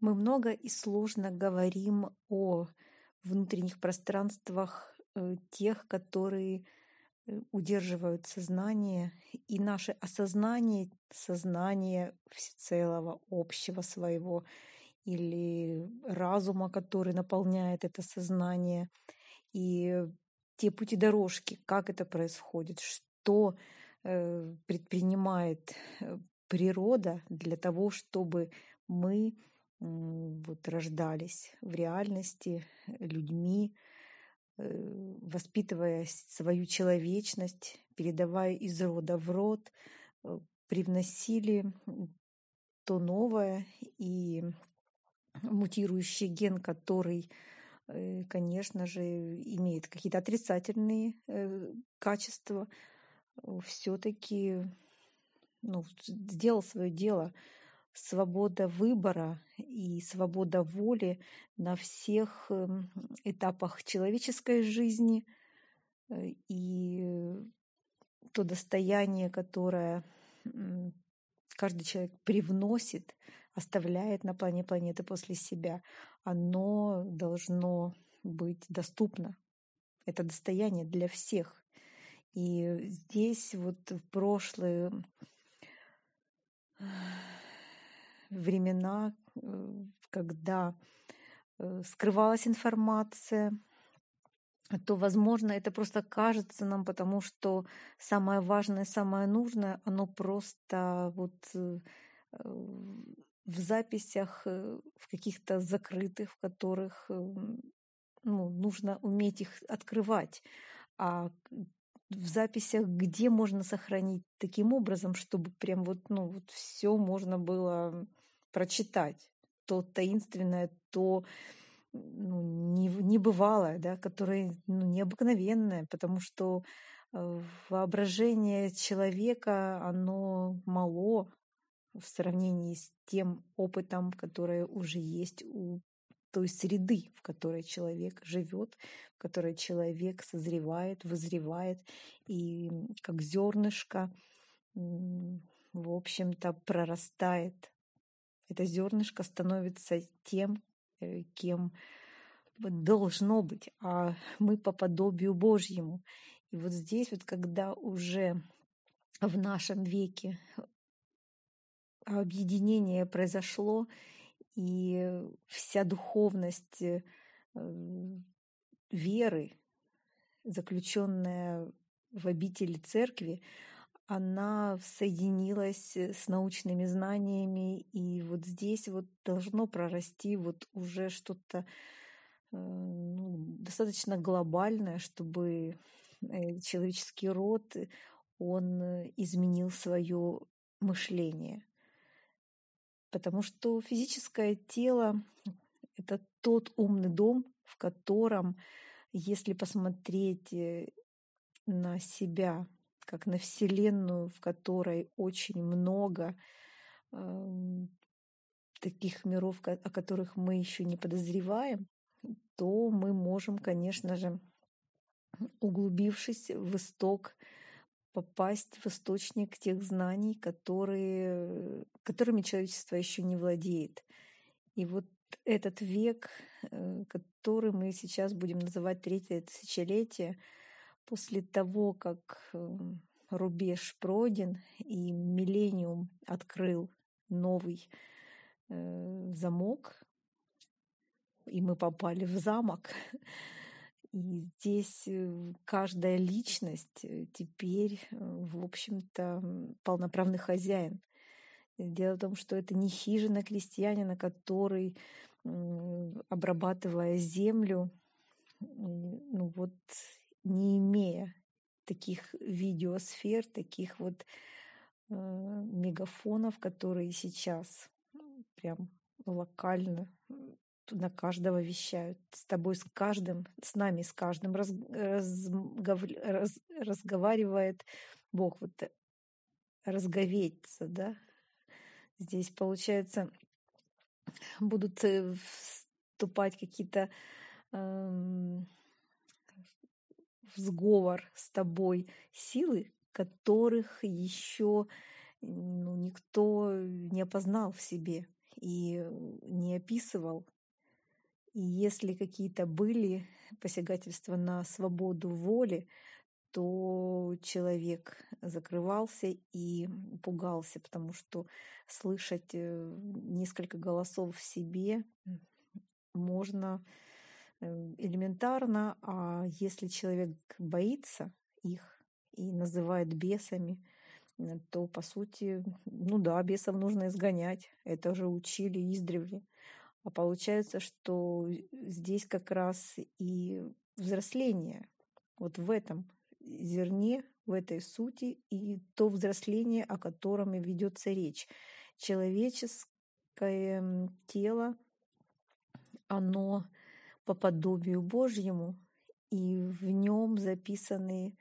Мы много и сложно говорим о внутренних пространствах э, тех, которые э, удерживают сознание, и наше осознание, сознание всецелого, общего своего, или разума, который наполняет это сознание, и те пути дорожки, как это происходит, что э, предпринимает природа для того, чтобы мы вот рождались в реальности людьми, э, воспитывая свою человечность, передавая из рода в род, э, привносили то новое и мутирующий ген, который, э, конечно же, имеет какие-то отрицательные качества, все-таки ну, сделал свое дело – свобода выбора и свобода воли на всех эм, этапах человеческой жизни э, и то достояние, которое каждый человек привносит, оставляет на плане планеты после себя, оно должно быть доступно. Это достояние для всех. И здесь вот в прошлые времена, э, когда э, скрывалась информация, то, возможно, это просто кажется нам, потому что самое важное, самое нужное, оно просто вот э, в записях, в каких-то закрытых, в которых ну, нужно уметь их открывать. А в записях, где можно сохранить таким образом, чтобы прям вот, ну, вот все можно было прочитать. То таинственное, то ну, не, небывалое, да, которое ну, необыкновенное, потому что э, воображение человека, оно мало в сравнении с тем опытом, который уже есть у той среды, в которой человек живет, в которой человек созревает, вызревает, и как зернышко, в общем-то, прорастает. Это зернышко становится тем, э, кем должно быть, а мы по подобию Божьему. И вот здесь вот, когда уже в нашем веке объединение произошло, и вся духовность э, веры, заключенная в обители церкви, она соединилась с научными знаниями, и вот здесь вот должно прорасти вот уже что-то э, ну, достаточно глобальное, чтобы э, человеческий род, он изменил свое мышление. Потому что физическое тело — это тот умный дом, в котором, если посмотреть э, на себя, как на Вселенную, в которой очень много таких миров, о которых мы еще не подозреваем, то мы можем, конечно же, углубившись в исток попасть в источник тех знаний, которые, которыми человечество еще не владеет. И вот этот век, э, который мы сейчас будем называть третье тысячелетие, после того, как эм, рубеж пройден и миллениум открыл новый э, замок, и мы попали в замок, И здесь э, каждая личность э, теперь, в общем-то, полноправный хозяин. Дело в том, что это не хижина крестьянина, который, обрабатывая землю, ну вот не имея таких видеосфер, таких вот мегафонов, которые сейчас прям локально на каждого вещают. С тобой, с каждым, с нами, с каждым раз, разгов, раз, разговаривает Бог. Вот э, разговеется, да? Здесь, получается, будут э, вступать какие-то эм, в сговор с тобой силы, которых еще ну, никто не опознал в себе. и не описывал. И если какие-то были посягательства на свободу воли, то человек закрывался и пугался, потому что слышать э, несколько голосов в себе можно элементарно, а если человек боится их и называет бесами, э, то, по сути, ну да, бесов нужно изгонять. Это уже учили издревле. А получается, что здесь как раз и взросление вот в этом зерне, в этой сути и то взросление, о котором и ведется речь. Человеческое тело, оно по подобию Божьему, и в нем записаны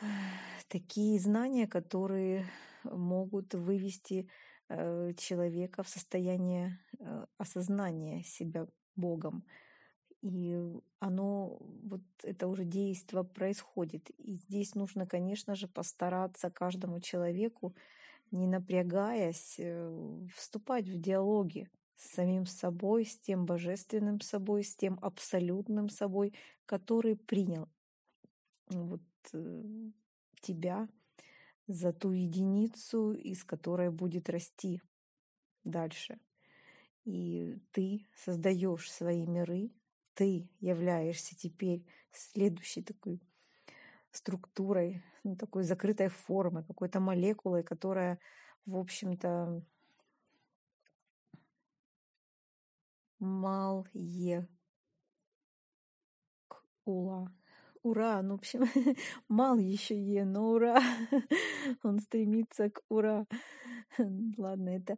такие знания, которые могут вывести э, человека в состояние э, осознания себя Богом. И оно, вот это уже действие происходит. И здесь нужно, конечно же, постараться каждому человеку, не напрягаясь, э, вступать в диалоги с самим собой, с тем божественным собой, с тем абсолютным собой, который принял вот э, тебя за ту единицу, из которой будет расти дальше. И ты создаешь свои миры, ты являешься теперь следующей такой структурой, ну, такой закрытой формы, какой-то молекулой, которая, в общем-то, мал е ула. Ура, ну, в общем, мал еще е, но ура. Он стремится к ура. Ладно, это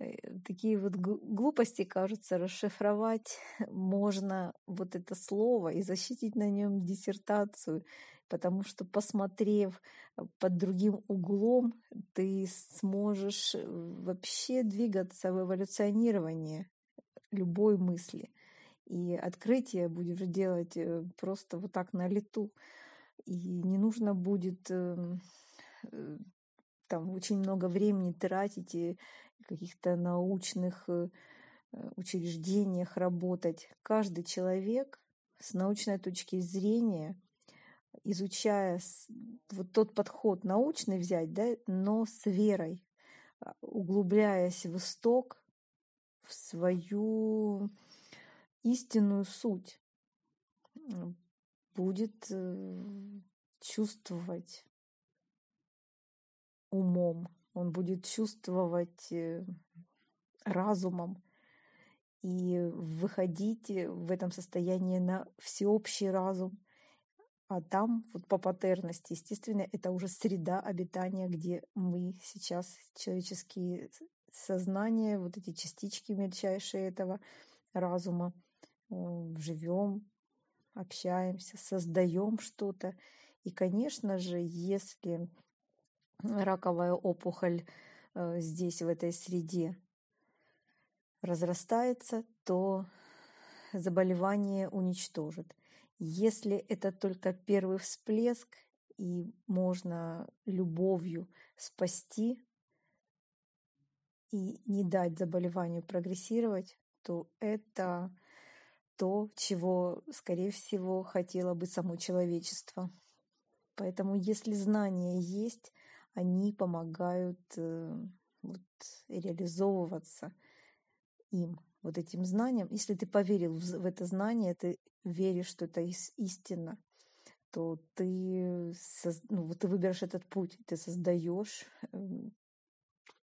Э, такие вот глупости, кажется, расшифровать можно вот это слово и защитить на нем диссертацию, потому что, посмотрев э, под другим углом, ты сможешь э, вообще двигаться в эволюционирование любой мысли. И открытие будешь делать просто вот так на лету. И не нужно будет эм, там очень много времени тратить и каких-то научных э, э, учреждениях работать. Каждый человек с научной точки зрения, изучая вот тот подход научный взять, да, но с верой, а, углубляясь в исток, в свою истинную суть, будет э, чувствовать умом он будет чувствовать э, разумом и выходить в этом состоянии на всеобщий разум. А там вот по патерности, естественно, это уже среда обитания, где мы сейчас, человеческие сознания, вот эти частички мельчайшие этого разума, живем, общаемся, создаем что-то. И, конечно же, если раковая опухоль э, здесь, в этой среде, разрастается, то заболевание уничтожит. Если это только первый всплеск, и можно любовью спасти и не дать заболеванию прогрессировать, то это то, чего, скорее всего, хотело бы само человечество. Поэтому если знания есть, они помогают э, вот, реализовываться им, вот этим знанием. Если ты поверил в это знание, ты веришь, что это истина, то ты, ну, ты выберешь этот путь, ты создаешь эм,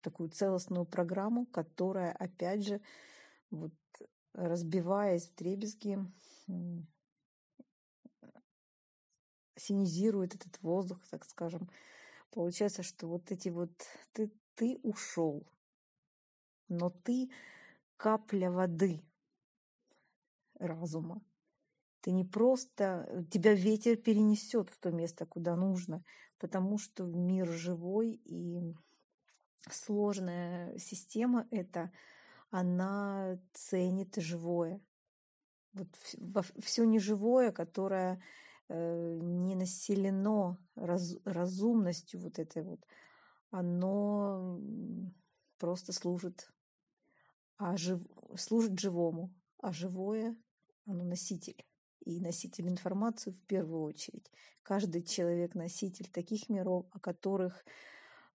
такую целостную программу, которая, опять же, вот, разбиваясь в требезги, синизирует этот воздух, так скажем, Получается, что вот эти вот ты, ты ушел, но ты капля воды разума. Ты не просто, тебя ветер перенесет в то место, куда нужно, потому что мир живой и сложная система эта, она ценит живое. Вот все неживое, которое Э, не населено раз, разумностью вот этой вот, оно просто служит, а жив... служит живому, а живое оно носитель. И носитель информации в первую очередь. Каждый человек носитель таких миров, о которых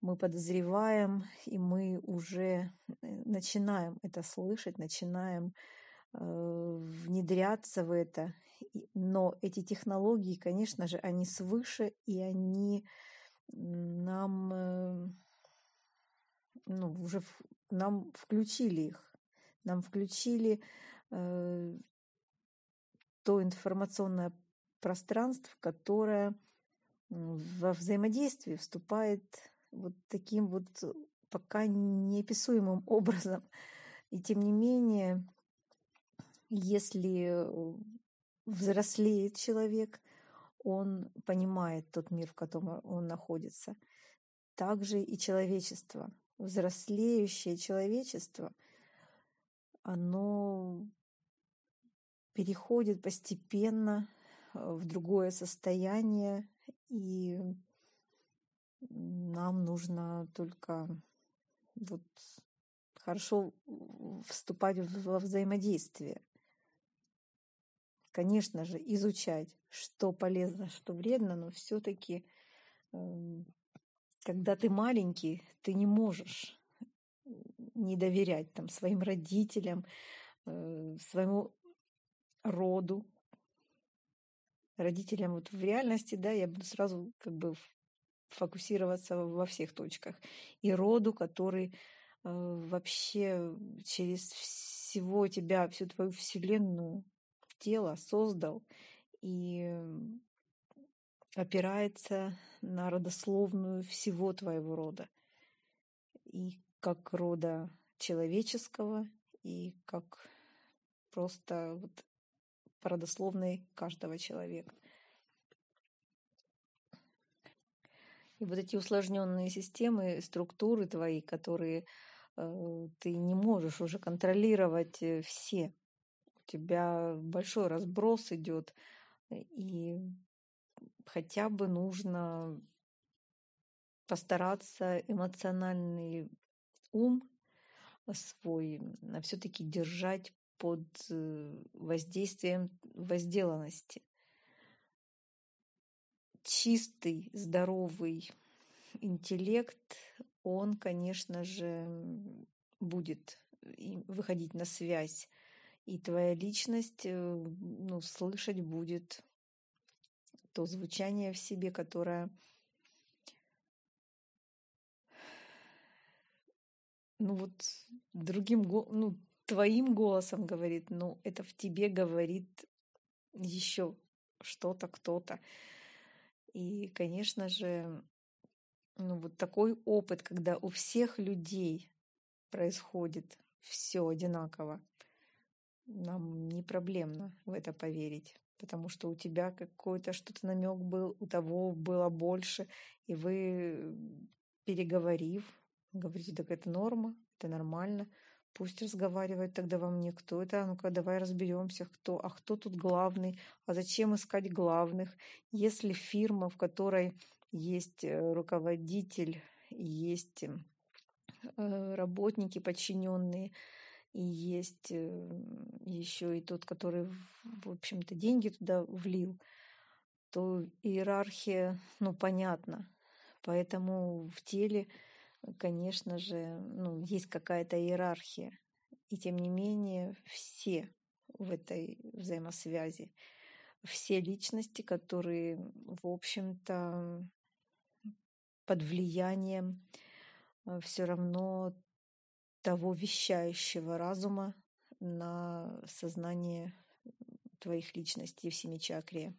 мы подозреваем, и мы уже э, начинаем это слышать, начинаем э, внедряться в это. Но эти технологии, конечно же, они свыше, и они нам э, ну, уже нам включили их. Нам включили э, то информационное пространство, которое во взаимодействие вступает вот таким вот пока неописуемым образом. И тем не менее, если взрослеет человек, он понимает тот мир, в котором он находится. Также и человечество, взрослеющее человечество, оно переходит постепенно в другое состояние, и нам нужно только вот хорошо вступать во взаимодействие. Конечно же, изучать, что полезно, что вредно, но все-таки, эм, когда ты маленький, ты не можешь не доверять там, своим родителям, э, своему роду, родителям вот в реальности, да, я буду сразу как бы фокусироваться во всех точках. И роду, который э, вообще через всего тебя, всю твою вселенную, тело создал и опирается на родословную всего твоего рода. И как рода человеческого, и как просто вот по родословной каждого человека. И вот эти усложненные системы, структуры твои, которые э, ты не можешь уже контролировать э, все. У тебя большой разброс идет, и хотя бы нужно постараться эмоциональный ум свой все-таки держать под э, воздействием возделанности чистый, здоровый интеллект, он, конечно же, будет выходить на связь. И твоя личность э, ну, слышать будет то звучание в себе, которое ну вот другим, ну, твоим голосом говорит, ну, это в тебе говорит еще что-то, кто-то. И, конечно же, ну вот такой опыт, когда у всех людей происходит все одинаково, нам не проблемно в это поверить, потому что у тебя какой-то что-то намек был, у того было больше, и вы, переговорив, говорите, так это норма, это нормально, Пусть разговаривает тогда во мне, кто это, а ну-ка давай разберемся, кто, а кто тут главный, а зачем искать главных, если фирма, в которой есть э, руководитель, есть э, работники подчиненные, и есть э, еще и тот, который, в общем-то, деньги туда влил, то иерархия, ну, понятно. Поэтому в теле конечно же, ну, есть какая-то иерархия. И тем не менее все в этой взаимосвязи, все личности, которые, в общем-то, под влиянием э, все равно того вещающего разума на сознание твоих личностей в семи чакре.